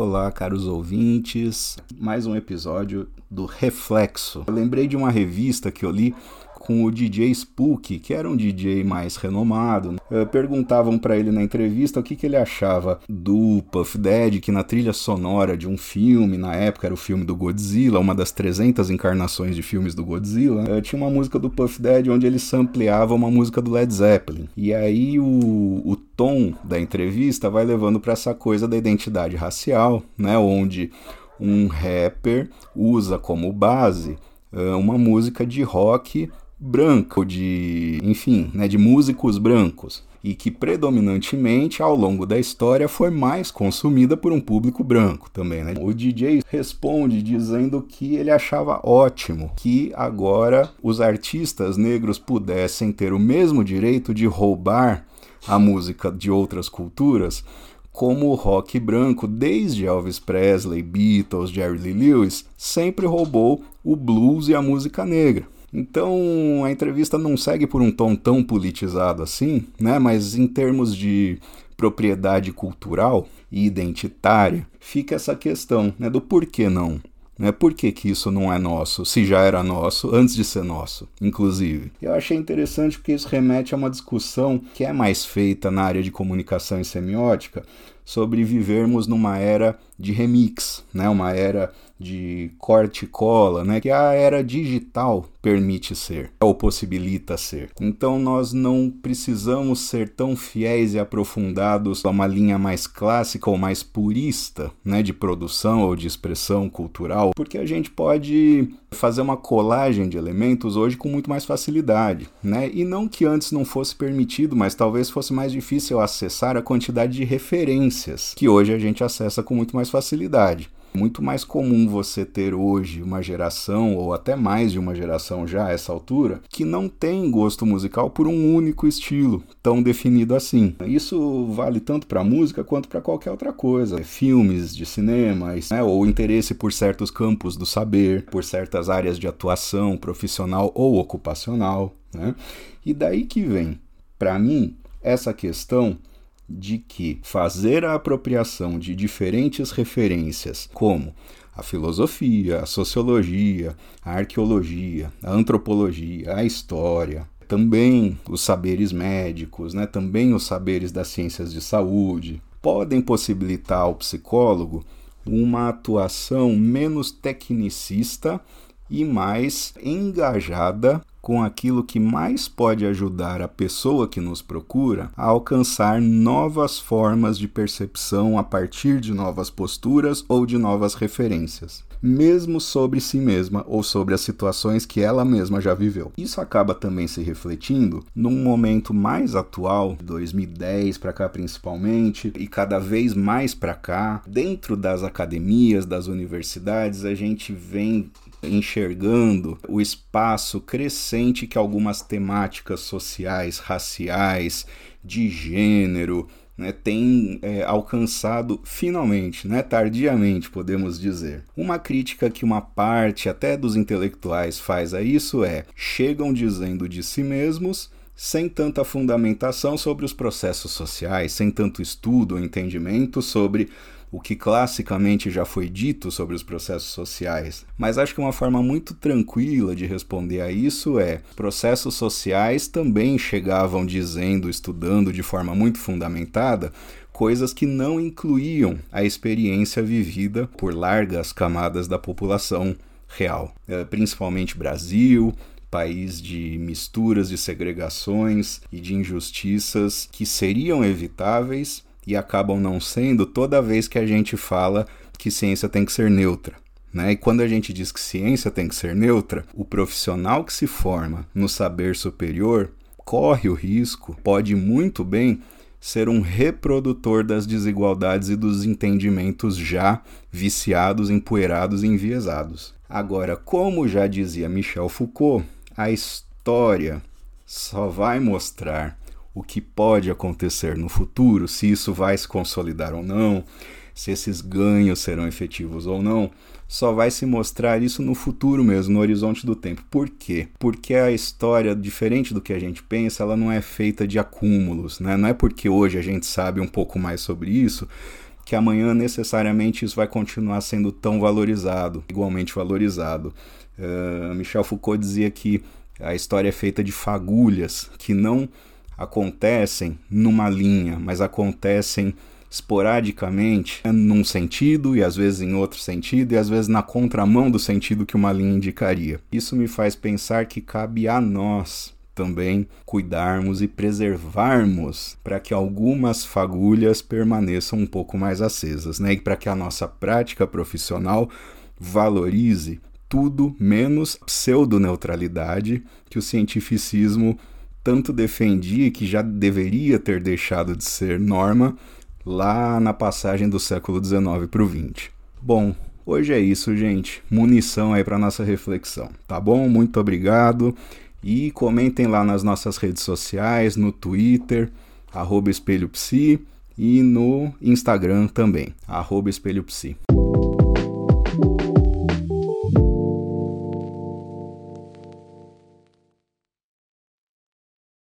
Olá, caros ouvintes. Mais um episódio do Reflexo. Eu lembrei de uma revista que eu li com o DJ Spook, que era um DJ mais renomado. Uh, perguntavam para ele na entrevista o que, que ele achava do Puff Daddy, que na trilha sonora de um filme, na época era o filme do Godzilla, uma das 300 encarnações de filmes do Godzilla, uh, tinha uma música do Puff Daddy onde ele sampleava uma música do Led Zeppelin. E aí o, o tom da entrevista vai levando para essa coisa da identidade racial, né, onde um rapper usa como base uh, uma música de rock branco, de, enfim, né, de músicos brancos, e que predominantemente ao longo da história foi mais consumida por um público branco também. Né? O DJ responde dizendo que ele achava ótimo que agora os artistas negros pudessem ter o mesmo direito de roubar a música de outras culturas como o rock branco, desde Elvis Presley, Beatles, Jerry Lee Lewis, sempre roubou o blues e a música negra. Então a entrevista não segue por um tom tão politizado assim, né? Mas em termos de propriedade cultural e identitária, fica essa questão né, do porquê não. Né? Por que, que isso não é nosso, se já era nosso, antes de ser nosso, inclusive? Eu achei interessante porque isso remete a uma discussão que é mais feita na área de comunicação e semiótica sobre vivermos numa era de remix, né? uma era de corte e cola, né? que a era digital permite ser, ou possibilita ser. Então nós não precisamos ser tão fiéis e aprofundados a uma linha mais clássica ou mais purista né? de produção ou de expressão cultural, porque a gente pode fazer uma colagem de elementos hoje com muito mais facilidade. Né? E não que antes não fosse permitido, mas talvez fosse mais difícil acessar a quantidade de referências que hoje a gente acessa com muito mais facilidade. Muito mais comum você ter hoje uma geração, ou até mais de uma geração já a essa altura, que não tem gosto musical por um único estilo tão definido assim. Isso vale tanto para música quanto para qualquer outra coisa. Filmes de cinema, né, ou interesse por certos campos do saber, por certas áreas de atuação profissional ou ocupacional. Né? E daí que vem, para mim, essa questão de que fazer a apropriação de diferentes referências, como a filosofia, a sociologia, a arqueologia, a antropologia, a história, também os saberes médicos, né, também os saberes das ciências de saúde, podem possibilitar ao psicólogo uma atuação menos tecnicista e mais engajada com aquilo que mais pode ajudar a pessoa que nos procura a alcançar novas formas de percepção a partir de novas posturas ou de novas referências mesmo sobre si mesma ou sobre as situações que ela mesma já viveu. Isso acaba também se refletindo num momento mais atual, 2010 para cá principalmente, e cada vez mais para cá, dentro das academias, das universidades, a gente vem enxergando o espaço crescente que algumas temáticas sociais, raciais, de gênero, né, tem é, alcançado finalmente, né, tardiamente, podemos dizer. Uma crítica que uma parte até dos intelectuais faz a isso é: chegam dizendo de si mesmos sem tanta fundamentação sobre os processos sociais, sem tanto estudo ou entendimento sobre o que classicamente já foi dito sobre os processos sociais. Mas acho que uma forma muito tranquila de responder a isso é: processos sociais também chegavam dizendo, estudando de forma muito fundamentada, coisas que não incluíam a experiência vivida por largas camadas da população real, é, principalmente Brasil, país de misturas de segregações e de injustiças que seriam evitáveis e acabam não sendo toda vez que a gente fala que ciência tem que ser neutra. Né? E quando a gente diz que ciência tem que ser neutra, o profissional que se forma no saber superior corre o risco, pode muito bem ser um reprodutor das desigualdades e dos entendimentos já viciados, empoeirados e enviesados. Agora, como já dizia Michel Foucault, a história só vai mostrar o que pode acontecer no futuro, se isso vai se consolidar ou não, se esses ganhos serão efetivos ou não, só vai se mostrar isso no futuro mesmo, no horizonte do tempo. Por quê? Porque a história, diferente do que a gente pensa, ela não é feita de acúmulos, né? Não é porque hoje a gente sabe um pouco mais sobre isso que amanhã necessariamente isso vai continuar sendo tão valorizado, igualmente valorizado. Uh, Michel Foucault dizia que a história é feita de fagulhas que não acontecem numa linha, mas acontecem esporadicamente num sentido e às vezes em outro sentido e às vezes na contramão do sentido que uma linha indicaria. Isso me faz pensar que cabe a nós também cuidarmos e preservarmos para que algumas fagulhas permaneçam um pouco mais acesas, né? E para que a nossa prática profissional valorize tudo menos pseudo-neutralidade que o cientificismo tanto defendia que já deveria ter deixado de ser norma lá na passagem do século XIX para o XX. Bom, hoje é isso, gente. Munição aí para nossa reflexão, tá bom? Muito obrigado e comentem lá nas nossas redes sociais, no Twitter, arroba espelhopsi, e no Instagram também, arroba espelhopsi.